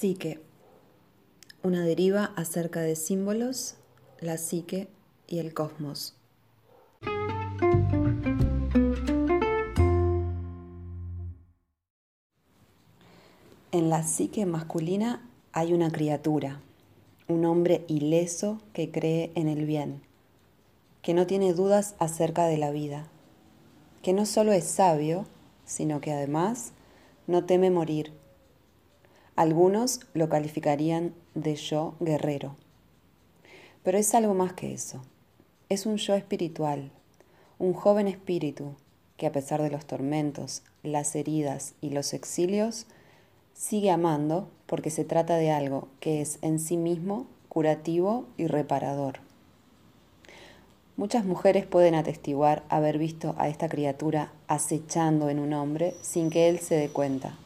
Psique. Una deriva acerca de símbolos, la psique y el cosmos. En la psique masculina hay una criatura, un hombre ileso que cree en el bien, que no tiene dudas acerca de la vida, que no solo es sabio, sino que además no teme morir. Algunos lo calificarían de yo guerrero. Pero es algo más que eso. Es un yo espiritual, un joven espíritu que a pesar de los tormentos, las heridas y los exilios, sigue amando porque se trata de algo que es en sí mismo curativo y reparador. Muchas mujeres pueden atestiguar haber visto a esta criatura acechando en un hombre sin que él se dé cuenta.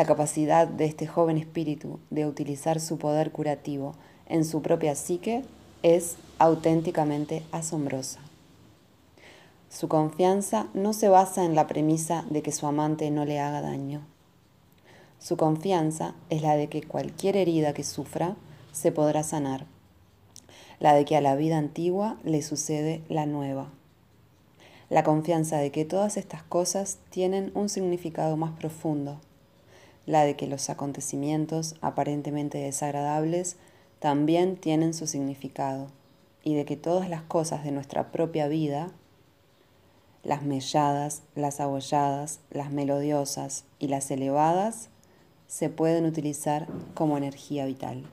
La capacidad de este joven espíritu de utilizar su poder curativo en su propia psique es auténticamente asombrosa. Su confianza no se basa en la premisa de que su amante no le haga daño. Su confianza es la de que cualquier herida que sufra se podrá sanar la de que a la vida antigua le sucede la nueva. La confianza de que todas estas cosas tienen un significado más profundo, la de que los acontecimientos aparentemente desagradables también tienen su significado y de que todas las cosas de nuestra propia vida, las melladas, las abolladas, las melodiosas y las elevadas, se pueden utilizar como energía vital.